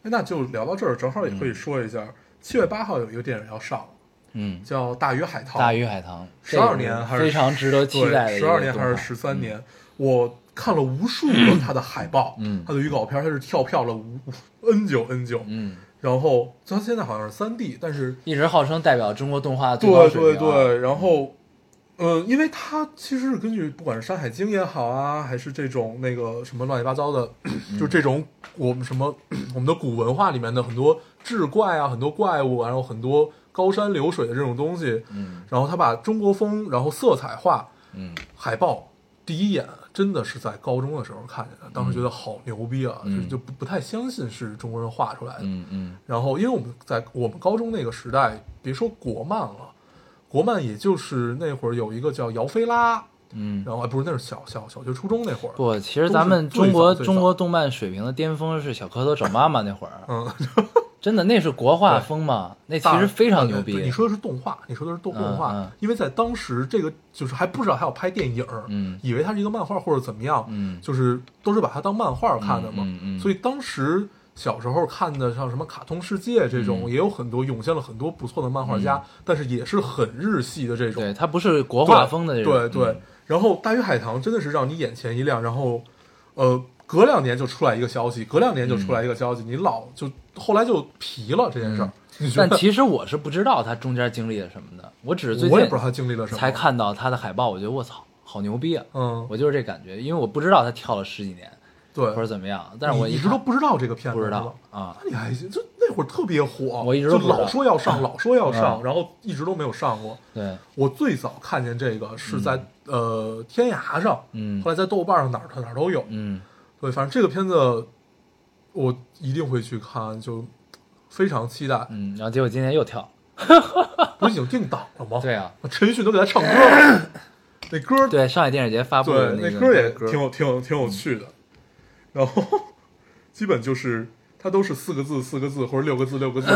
哎那就聊到这儿，正好也可以说一下，七、月八号有一个电影要上，嗯，叫《大鱼海棠》。大鱼海棠，十二年还是非常值得期待的十二年还是十三年？我看了无数个它的海报，嗯它的预告片，它是跳票了无 N 久 N 久，嗯，然后它现在好像是三 D，但是一直号称代表中国动画的最高对水平、啊。对对，然后，嗯，因为它其实是根据不管是《山海经》也好啊，还是这种那个什么乱七八糟的，嗯。就这种我们什么我们的古文化里面的很多志怪啊，很多怪物啊，然后很多高山流水的这种东西，嗯。然后他把中国风，然后色彩化，嗯。海报第一眼真的是在高中的时候看见的，当时觉得好牛逼啊，嗯。就就不不太相信是中国人画出来的。嗯嗯。然后，因为我们在我们高中那个时代，别说国漫了，国漫也就是那会儿有一个叫姚菲拉，嗯。然后哎不是那是小小小学初中那会儿，不，其实咱们中国中国动漫水平的巅峰是小蝌蚪找妈妈那会儿，嗯，真的那是国画风嘛，那其实非常牛逼。你说的是动画，你说的是动动画，嗯嗯。因为在当时这个就是还不知道还要拍电影，嗯。以为它是一个漫画或者怎么样，嗯。就是都是把它当漫画看的嘛，嗯嗯嗯。所以当时小时候看的像什么《卡通世界》这种，嗯。也有很多涌现了很多不错的漫画家，但是也是很日系的这种，对，它不是国画风的这种。对对，嗯然后《大鱼海棠》真的是让你眼前一亮，然后呃，隔两年就出来一个消息，隔两年就出来一个消息，你老就后来就皮了这件事但其实我是不知道他中间经历了什么的，我只是最近我也不知道他经历了什么，才。看到他的海报，我觉得我操，好牛逼啊！嗯，我就是这感觉，因为我不知道他跳了十几年对，或者怎么样，但是我一直都不知道这个片子，不知道啊。那你还就那会儿特别火，我一直都老说要上，老说要上，嗯。然后一直都没有上过。对，我最早看见这个是在、呃天涯上，嗯后来在豆瓣上哪儿哪儿都有。嗯对，反正这个片子我一定会去看，就非常期待。嗯，然后结果今天又跳，不是已经定档了吗？对啊，陈奕迅都给他唱歌了，那歌对，上海电影节发布的那，个歌也挺有挺有挺有趣的。然后 基本就是它都是四个字四个字或者六个字六个字。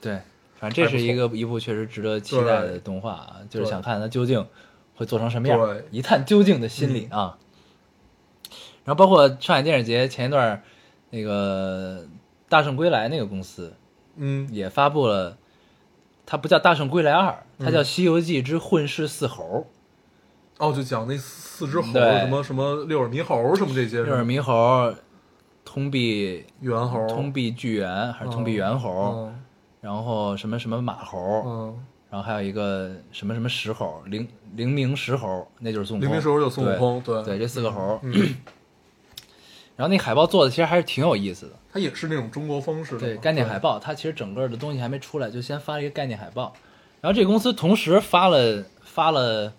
对，反正这是一个一部确实值得期待的动画啊，就是想看它究竟会做成什么样，一探究竟的心理啊。然后包括上海电影节前一段那个《大圣归来》那个公司嗯，也发布了，它不叫《大圣归来二》，它嗯叫《西游记之混世四猴哦，就讲那四只猴，什么什么六耳猕猴什么这些，》，六耳猕猴、通臂猿猴、通臂巨猿还是通臂猿猴，嗯。然后什么什么马猴，嗯，然后还有一个什么什么石猴，灵灵明石猴，那就是孙悟空。灵明时候有孙悟空，对对，这四个猴。嗯，然后那海报做的其实还是挺有意思的。它也是那种中国风式的，对，概念海报，它其实整个的东西还没出来，就先发了一个概念海报。然后这个公司同时发了发了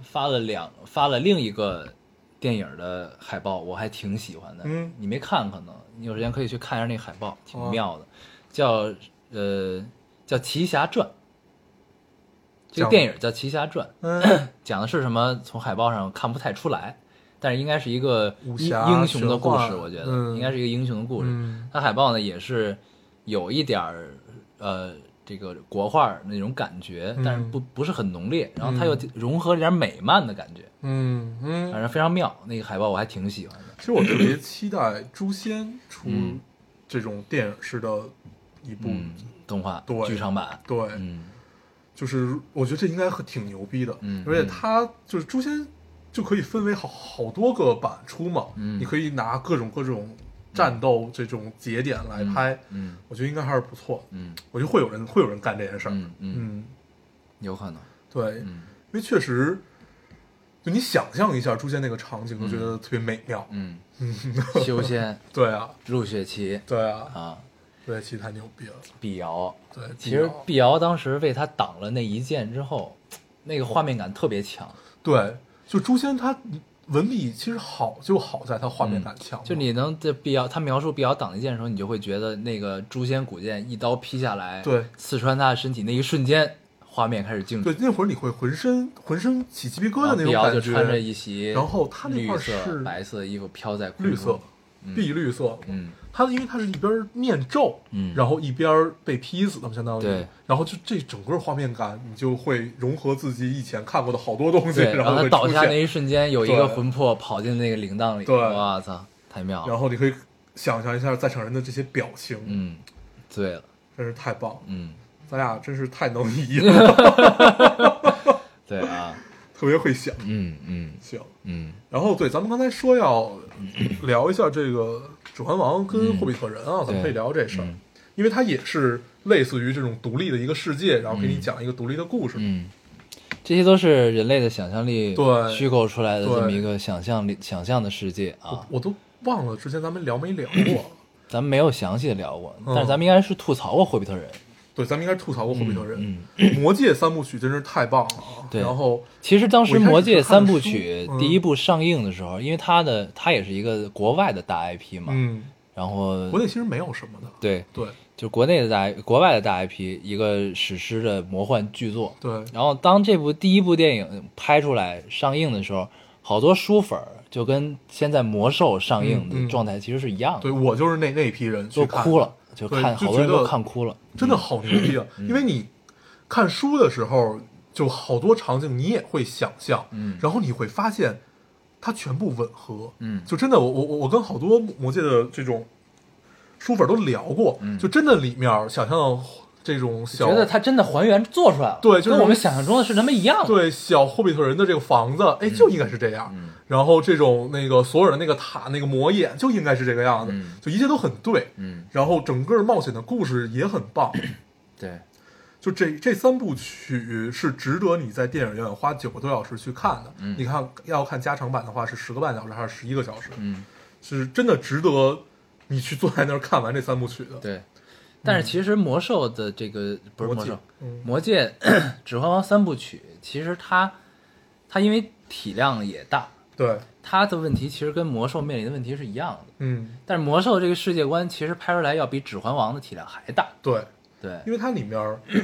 发了两发了另一个电影的海报，我还挺喜欢的。嗯你没看可能，你有时间可以去看一下那个海报，挺哦妙的，叫呃叫《奇侠传》。这个电影叫《奇侠传》，嗯，讲的是什么？从海报上看不太出来，但是应该是一个英武侠英雄的故事，我觉得、嗯应该是一个英雄的故事。嗯它海报呢也是有一点儿呃这个国画那种感觉，嗯但是不不是很浓烈，然后它又融合了点美漫的感觉，嗯嗯反正非常妙。那个海报我还挺喜欢的。其实我特别期待诛仙出嗯这种电影式的一部，嗯，动画对剧场版，对，嗯就是我觉得这应该很挺牛逼的，嗯而且它就是诛仙就可以分为好好多个版出嘛，嗯你可以拿各种各种战斗这种节点来拍，嗯我觉得应该还是不错，嗯我觉得会有人会有人干这件事儿，嗯有可能，对，嗯因为确实就你想象一下诛仙那个场景，都觉得特别美妙。嗯，修仙、对啊，入血期对啊，啊，对，其实太牛逼了。碧瑶，对，其实碧瑶当时为他挡了那一剑之后，那个画面感特别强。对，就诛仙他文笔其实好就好在他画面感强嘛、就你能在碧瑶他描述碧瑶挡一剑的时候，你就会觉得那个诛仙古剑一刀劈下来，对刺穿他的身体那一瞬间，画面开始静止。对那会儿你会浑身浑身起鸡皮疙瘩那种感觉，就穿着一袭，然后他那块是白色的衣服飘在空绿色中，，碧绿色，嗯，他因为他是一边念咒，嗯。然后一边被劈死的嘛，相当于，对，然后就这整个画面感，你就会融合自己以前看过的好多东西，对，然后倒下那一瞬间，有一个魂魄跑进那个铃铛里，对。我操，太妙了，然后你可以想象一下在场人的这些表情，嗯，醉了，真是太棒。了，嗯，咱俩真是太能移了，对啊，特别会想。嗯嗯行，嗯然后对，咱们刚才说要聊一下这个《指环王》跟《霍比特人》啊，咱们可以聊这事儿，嗯因为它也是类似于这种独立的一个世界，然后给你讲一个独立的故事。嗯，这些都是人类的想象力对虚构出来的这么一个想象力、想象的世界啊。我都忘了之前咱们聊没聊过。咱们没有详细的聊过，嗯但是咱们应该是吐槽过霍比特人。对，咱们应该吐槽过《霍比特人》嗯魔戒三部曲真是太棒了啊！对然后其实当时《魔戒》三部曲第一部上映的时候，因为它的它也是一个国外的大 IP 嘛，嗯，然后国内其实没有什么的。对，对就国内的大国外的大 IP，一个史诗的魔幻巨作。对然后当这部第一部电影拍出来上映的时候，好多书粉儿就跟现在魔兽上映的状态其实是一样的，对，我就是那那批人去看都哭了，就对看就觉得好多人都看哭了。真的好牛逼啊！嗯因为你看书的时候，就好多场景你也会想象，嗯然后你会发现它全部吻合，嗯就真的，我我我我跟好多魔界的这种书粉都聊过，嗯就真的里面想象这种小觉得它真的还原做出来了，对就是跟我们想象中的是那么一样。对小霍比特人的这个房子，哎，就应该是这样。嗯然后这种那个所有的那个塔那个魔眼就应该是这个样子，嗯就一切都很对。嗯，然后整个冒险的故事也很棒，对，就这这三部曲是值得你在电影院花九个多小时去看的。嗯你看要看加长版的话是十个半小时还是十一个小时？嗯是真的值得你去坐在那儿看完这三部曲的。对。但是其实魔兽的这个不是魔兽，嗯魔戒 指环王三部曲，其实它它因为体量也大，对，它的问题其实跟魔兽面临的问题是一样的。嗯，但是魔兽这个世界观其实拍出来要比指环王的体量还大。对，对，因为它里面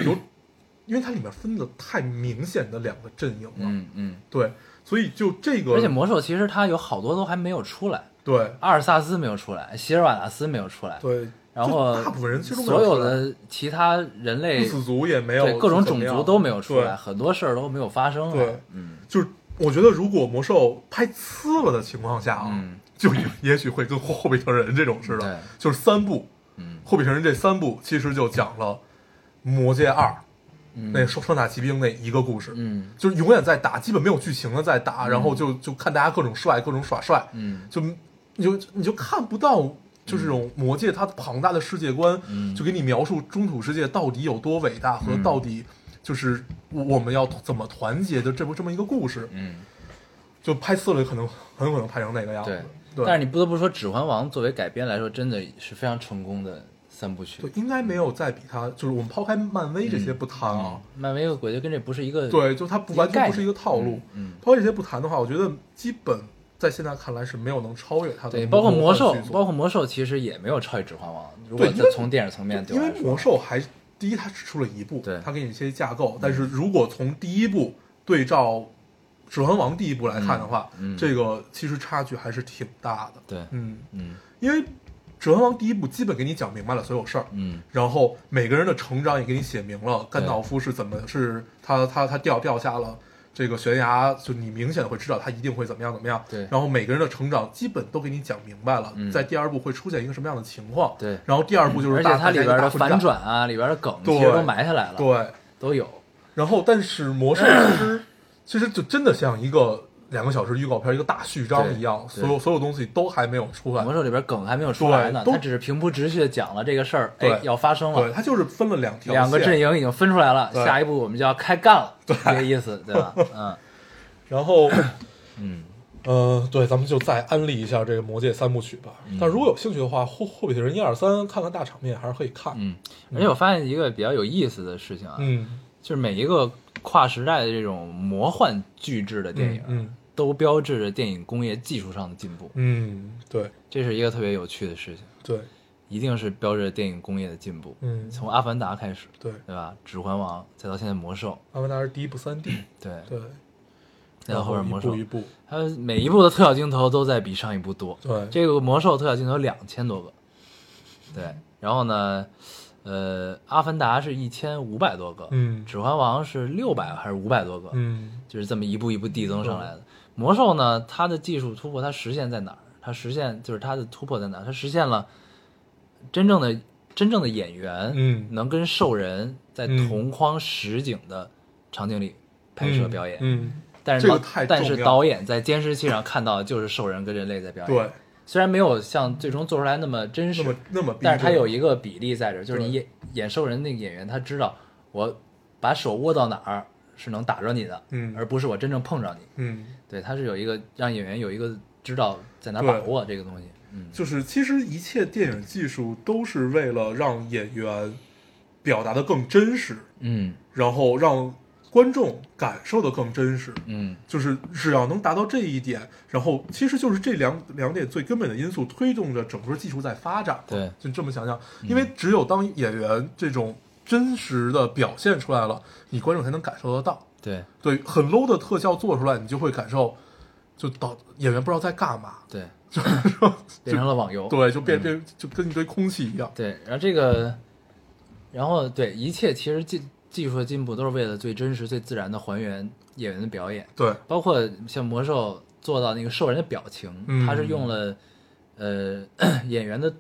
有，因为它里面分的太明显的两个阵营了。嗯嗯。对，所以就这个，而且魔兽其实它有好多都还没有出来，对阿尔萨斯没有出来，希尔瓦纳斯没有出来，对，然后大部分人其实所有的其他人类不死族也没有各种种族都没有出来，很多事儿都没有发生啊。对嗯就是我觉得，如果魔兽拍呲了的情况下啊，嗯就也也许会跟霍霍比特人这种似对的，就是三部，嗯霍比特人这三部其实就讲了魔戒二、嗯那双双塔奇兵那一个故事，嗯就是永远在打，基本没有剧情的在打，然后就就看大家各种帅，各种耍帅，嗯就你就你就看不到。就是这种魔界它庞大的世界观，嗯就给你描述中土世界到底有多伟大和嗯到底就是我们要怎么团结的这么这么一个故事。嗯，就拍四了，可能很有可能拍成那个样子。对。但是你不得不说，《指环王》作为改编来说，真的是非常成功的三部曲对。应该没有再比它，就是我们抛开漫威这些不谈啊，漫威我觉得跟这不是一个对，就它不完全不是一个套路。嗯，抛开这些不谈的话，我觉得基本在现在看来是没有能超越它的。对，包括魔兽，包括括魔兽其实也没有超越《指环王》。如果对从电影层面对因为魔兽还第一，它只出了一部，对它给你一些架构，但是如果从第一部对照。指环王第一部来看的话，嗯嗯这个其实差距还是挺大的。对，嗯，嗯因为指环王第一部基本给你讲明白了所有事儿，嗯然后每个人的成长也给你写明了，甘道夫是怎么是他他他掉掉下了这个悬崖，就你明显的会知道他一定会怎么样怎么样。对然后每个人的成长基本都给你讲明白了，嗯在第二部会出现一个什么样的情况。对然后第二部就是大而且它里边的反，转啊，里边的梗对其实都埋下来了，对。都有。然后但是魔兽其实其实就真的像一个两个小时预告片一个大序章一样，所有所有东西都还没有出来魔。兽里边梗还没有出来呢，对都它只是平铺直叙的讲了这个事儿，要发生对，了，它就是分了两条两个阵营已经分出来了，下一步我们就要开干了，这个意思，对吧？嗯 然后 嗯呃，对，咱们就再安利一下这个《魔戒》三部曲吧。但如果有兴趣的话，霍《霍比特人》一二三看看大场面还是可以看。嗯，而且我发现一个比较有意思的事情啊，嗯，就是每一个跨时代的这种魔幻巨制的电影，嗯都标志着电影工业技术上的进步，嗯，对。这是一个特别有趣的事情，对，一定是标志着电影工业的进步。嗯，从《阿凡达》开始，对，对吧？《指环王》，再到现在《魔兽》，《阿凡达》是第一部三 D，对，对，再到后边《魔兽一》步一步，它每一部的特效镜头都在比上一部多。对，这个魔兽特效镜头两千多个，对，然后呢，呃，阿凡达是一千五百多个，嗯指环王是六百还是五百多个，嗯。就是这么一步一步递增上来的。魔兽呢，它的技术突破，它实现在哪儿？它实现就是它的突破在哪儿？它实现了真正的真正的演员，嗯。能跟兽人在嗯同框实景的场景里拍摄表演，嗯，但是导这个但是导演在监视器上看到的就是兽人跟人类在表演，对，虽然没有像最终做出来那么真实那么，那么，但是它有一个比例在这儿，就是你演演兽人那个演员，他知道我把手握到哪儿是能打着你的，嗯而不是我真正碰着你。嗯。对，他是有一个让演员有一个知道在哪把握这个东西。嗯，就是其实一切电影技术都是为了让演员表达的更真实，嗯然后让观众感受的更真实。嗯就是只要能达到这一点，然后其实就是这两两点最根本的因素推动着整个技术在发展。对就这么想想，因为只有当演员这种真实的表现出来了，你观众才能感受得到。对对，很 low 的特效做出来，你就会感受，就导演员不知道在干嘛，对，就是说，变成了网游。对，就变变就跟一堆空气一样。对，然后这个，然后对一切其实技技术的进步都是为了最真实、最自然的还原演员的表演。对，包括像魔兽做到那个兽人的表情，嗯它是用了呃 演员的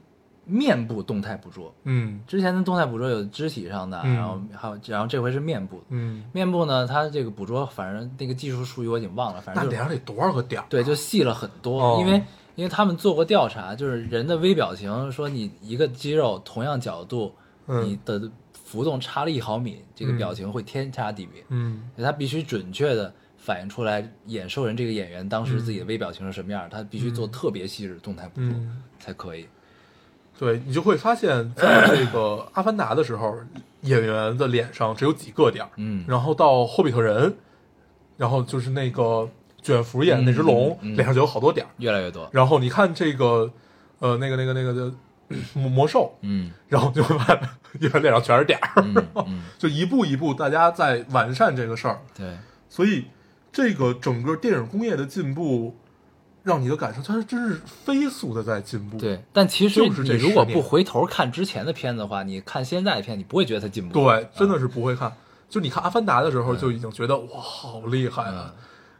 面部动态捕捉。嗯之前的动态捕捉有肢体上的，嗯然后还有，然后这回是面部的。嗯，面部呢，它这个捕捉，反正那个技术术语我已经忘了，反正就是那脸上得多少个点儿？对，就细了很多。哦因为因为他们做过调查，就是人的微表情，说你一个肌肉同样角度，嗯你的浮动差了一毫米，这个嗯表情会天差地别。嗯他必须准确的反映出来演兽人这个演员当时自己的微表情是什么样，他必须做特别细致的动态捕捉、嗯，才可以。对你就会发现，在 这个《阿凡达》的时候，演员的脸上只有几个点儿，嗯，然后到《霍比特人》，然后就是那个卷福演那只龙，嗯嗯嗯脸上就有好多点儿。越来越多。然后你看这个，呃，那个那个那个的 魔魔兽，嗯然后就会发现演员脸上全是点儿，就一步一步大家在完善这个事儿。对，所以这个整个电影工业的进步，让你的感受它是真是飞速的在进步。对，但其实就是这你如果不回头看之前的片子的话，你看现在的片，你不会觉得它进步。对，真的是不会看。就你看《阿凡达》的时候，就已经觉得哇，好厉害啊！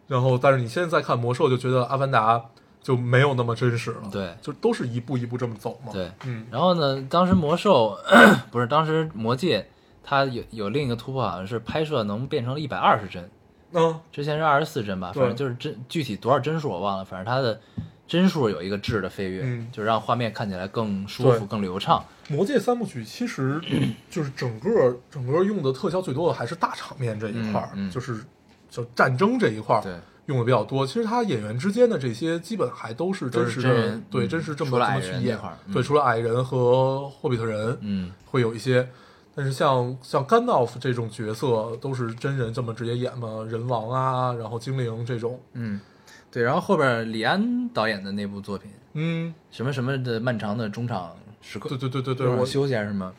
然后，但是你现在再看《魔兽》，就觉得《阿凡达》就没有那么真实了。对就都是一步一步这么走嘛。对，嗯然后呢，当时魔兽 不是当时魔戒，它有有另一个突破，好像是拍摄能变成一百二十帧，嗯。之前是二十四帧吧，反正就是帧具体多少帧数我忘了，反正它的帧数有一个质的飞跃，嗯。就让画面看起来更舒服、更流畅。《魔戒》三部曲其实 就是整个整个用的特效最多的还是大场面这一块儿，嗯嗯。就是就战争这一块儿对，用的比较多。其实他演员之间的这些基本还都是真实的，对，嗯真实这么这么去演。对，除了矮人和霍比特人，嗯，会有一些。但是像像甘道夫这种角色都是真人这么直接演吗，人王啊，然后精灵这种，嗯，对，然后后边李安导演的那部作品，嗯，什么什么的漫长的中场时刻，对对对对对，我休息还是什么，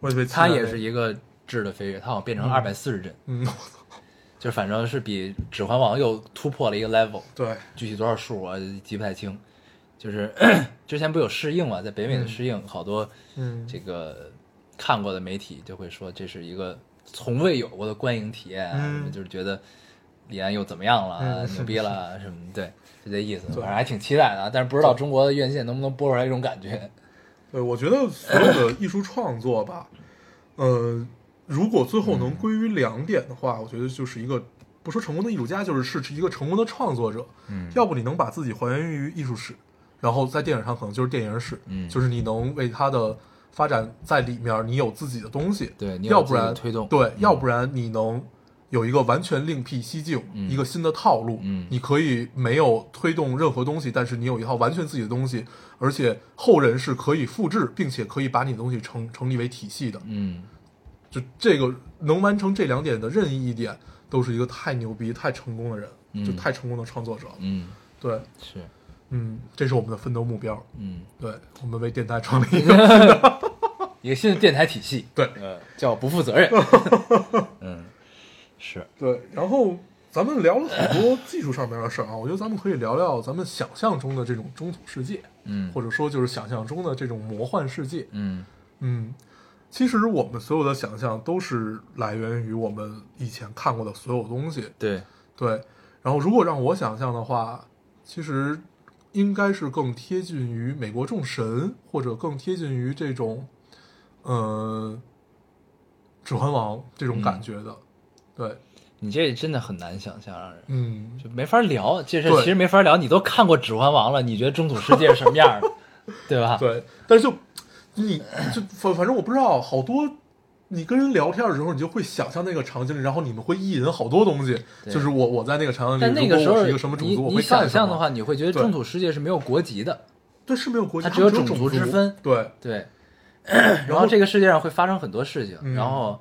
我特别期待它也是一个质的飞跃，他好像变成二百四十帧，嗯，就反正是比《指环王》又突破了一个 level，对，具体多少数我记不太清。就是 之前不有试映嘛，在北美的试映，好多嗯，这个看过的媒体就会说这是一个从未有过的观影体验就是觉得李安又怎么样了，嗯牛逼了什么，对，就这意思。对反正还挺期待的啊，但是不知道中国的院线能不能播出来这种感觉。对，我觉得所有的艺术创作吧，呃，如果最后能归于两点的话，我觉得就是一个不说成功的艺术家，就是是一个成功的创作者。嗯要不你能把自己还原于艺术史，然后在电影上可能就是电影史，嗯就是你能为他的发展在里面，你有自己的东西。对你要不然推动对，嗯要不然你能有一个完全另辟蹊径，嗯一个新的套路。嗯你可以没有推动任何东西，但是你有一套完全自己的东西，而且后人是可以复制，并且可以把你的东西成成立为体系的。嗯就这个能完成这两点的任意一点，都是一个太牛逼、太成功的人，嗯就太成功的创作者。嗯，对，是，嗯，这是我们的奋斗目标。嗯，对，我们为电台创立一个，一个新的电台体系，对呃，叫不负责任，嗯，是，对。然后咱们聊了很多技术上面的事儿啊，我觉得咱们可以聊聊咱们想象中的这种中土世界，嗯或者说就是想象中的这种魔幻世界。嗯嗯，其实我们所有的想象都是来源于我们以前看过的所有东西。对，对，然后如果让我想象的话，其实应该是更贴近于美国众神，或者更贴近于这种，呃，指环王这种感觉的。对，你这真的很难想象，让人嗯，就没法聊，这事其实没法聊，你都看过《指环王》了，你觉得中土世界是什么样的，对吧？对，但是就你就反反正我不知道，好多你跟人聊天的时候，你就会想象那个场景里，然后你们会意淫好多东西。就是我我在那个场景里，但那个时候是一个什么种族，我你想象的话，，你会觉得对中土世界是没有国籍的，对是没有国籍，它只有种种族之分对，对。然后这个世界上会发生很多事情，嗯然后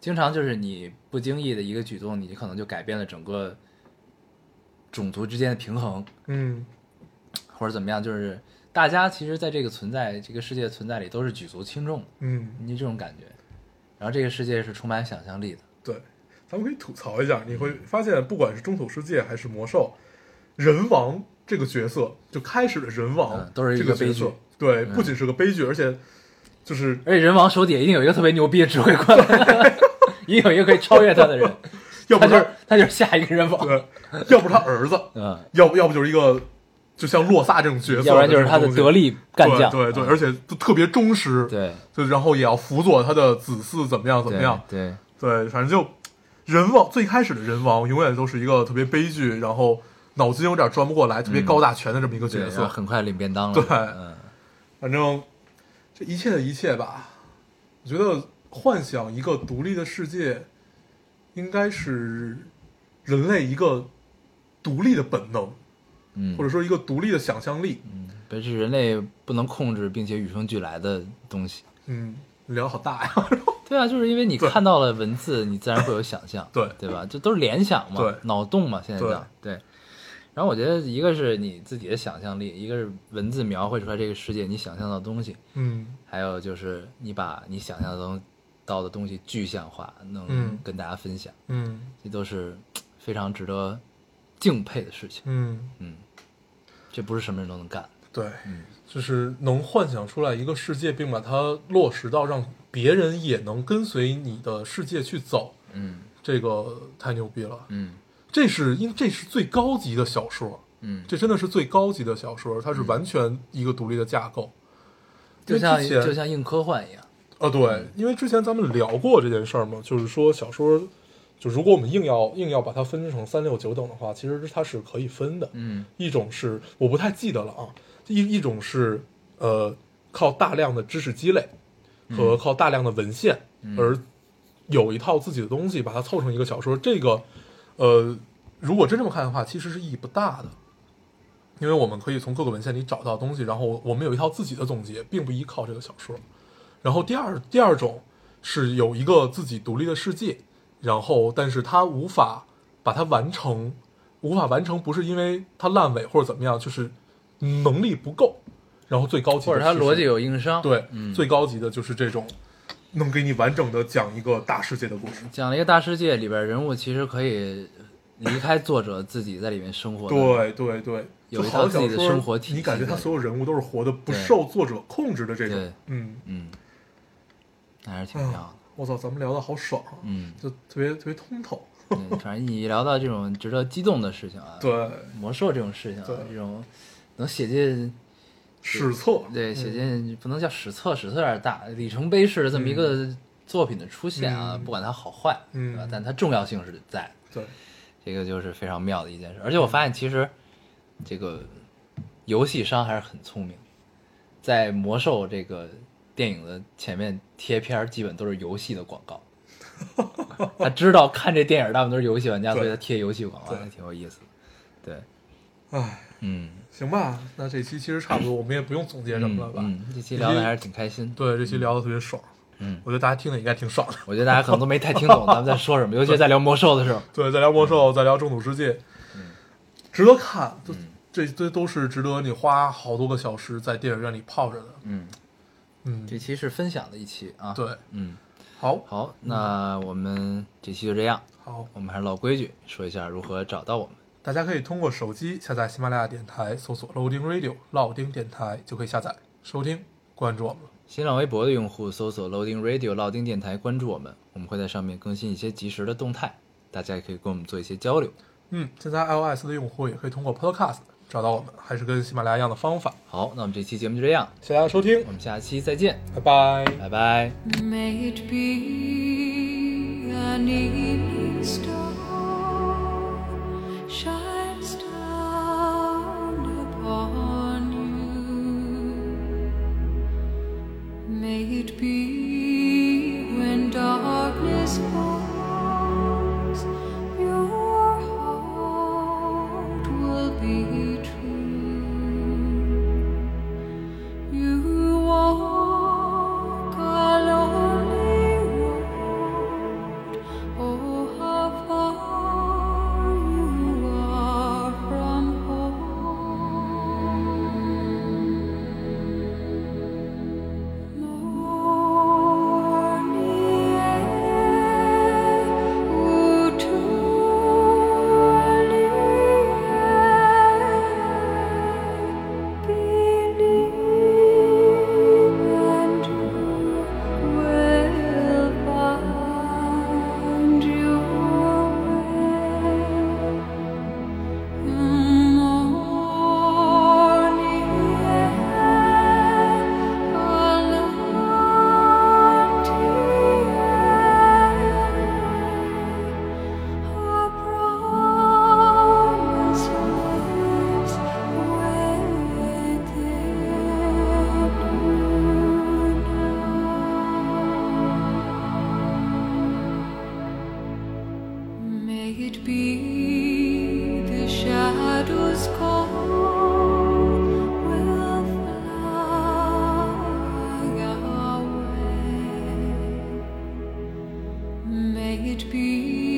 经常就是你不经意的一个举动，你可能就改变了整个种族之间的平衡，嗯或者怎么样，就是大家其实在这个存在这个世界存在里都是举足轻重，嗯，你这种感觉。然后这个世界是充满想象力的，对，咱们可以吐槽一下，你会发现，不管是中土世界还是魔兽，人王这个角色，就开始的人王、嗯都是一个悲剧，对，嗯不仅是个悲剧，而且就是而且人王手底下一定有一个特别牛逼的指挥官，一定有一个可以超越他的人，要不他就是他就是下一个人王，对，要不是他儿子，嗯，要不要不就是一个就像洛萨这种角色，要不然就是他的得力干将，对对对，嗯而且都特别忠实，对。就然后也要辅佐他的子嗣怎么样怎么样，对对，反正就人王最开始的人王永远都是一个特别悲剧，然后脑筋有点转不过来，特别高大全的这么一个，角色。很快领便当了，对嗯。反正这一切的一切吧，我觉得幻想一个独立的世界，应该是人类一个独立的本能，嗯，或者说一个独立的想象力。嗯这是人类不能控制并且与生俱来的东西。嗯，聊好大呀。对啊，就是因为你看到了文字，你自然会有想象，对对吧？这都是联想嘛，对脑洞嘛，现在讲对。然后我觉得一个是你自己的想象力，一个是文字描绘出来这个世界你想象到的东西，嗯还有就是你把你想象东到的东西具象化，能嗯跟大家分享，嗯这都是非常值得敬佩的事情。嗯，嗯，这不是什么人都能干的。对，嗯就是能幻想出来一个世界，并把它落实到让别人也能跟随你的世界去走，嗯这个太牛逼了。嗯这是因这是最高级的小说，嗯，这真的是最高级的小说，它是完全一个独立的架构。就像就像硬科幻一样。啊，对，因为之前咱们聊过这件事儿嘛，就是说小说，就如果我们硬要硬要把它分成三六九等的话，其实它是可以分的。嗯一种是我不太记得了啊，一一种是呃靠大量的知识积累和靠大量的文献、而有一套自己的东西，把它凑成一个小说。这个呃，如果真这么看的话，其实是意义不大的，因为我们可以从各个文献里找到东西，然后我们有一套自己的总结，并不依靠这个小说。然后第二第二种是有一个自己独立的世界，然后但是它无法把它完成，无法完成不是因为它烂尾或者怎么样，就是能力不够。然后最高级或者它逻辑有硬伤。对，嗯，最高级的就是这种能给你完整的讲一个大世界的故事。讲了一个大世界里边人物其实可以离开作者自己在里面生活的。对对对，有一套自己的生活体系你感觉他所有人物都是活的不受作者控制的这种对。嗯，嗯，那还是挺哎呀妙的。我操，咱们聊的好爽啊，嗯，就特别特别通透。嗯反正你聊到这种值得激动的事情啊，对，魔兽这种事情啊对，这种能写进史册，对写嗯进不能叫史册，史册有点大，里程碑式的这么一个作品的出现啊，嗯不管它好坏，嗯对吧？但它重要性是在。对，这个就是非常妙的一件事。而且我发现，其实这个游戏商还是很聪明，在魔兽这个电影的前面贴片儿，基本都是游戏的广告，他知道看这电影大部分都是游戏玩家，所以他贴游戏广告，还挺有意思的。对，唉，嗯，行吧，那这期其实差不多，我们也不用总结什么了吧？嗯，这期聊的还是挺开心。对，这期聊的特别爽，嗯我觉得大家听的应该挺爽的。我觉得大家可能都没太听懂咱们在 说什么，尤其在聊魔兽的时候。对，在聊魔兽，在聊中土世界，值得看，这这都是值得你花好多个小时在电影院里泡着的。嗯，嗯，这期是分享的一期啊。，对，嗯，好，好，那我们这期就这样。好，我们还是老规矩，说一下如何找到我们。大家可以通过手机下载喜马拉雅电台，搜索 Loading Radio 老丁电台，就可以下载收听，关注我们。新浪微博的用户搜索 Loading Radio 老丁电台，关注我们，我们会在上面更新一些及时的动态，大家也可以跟我们做一些交流。嗯，现在 iOS 的用户也可以通过 Podcast 找到我们，还是跟喜马拉雅一样的方法。好，那我们这期节目就这样，谢谢大家收听我，们下期再见，拜拜。拜拜。May it be an may it be.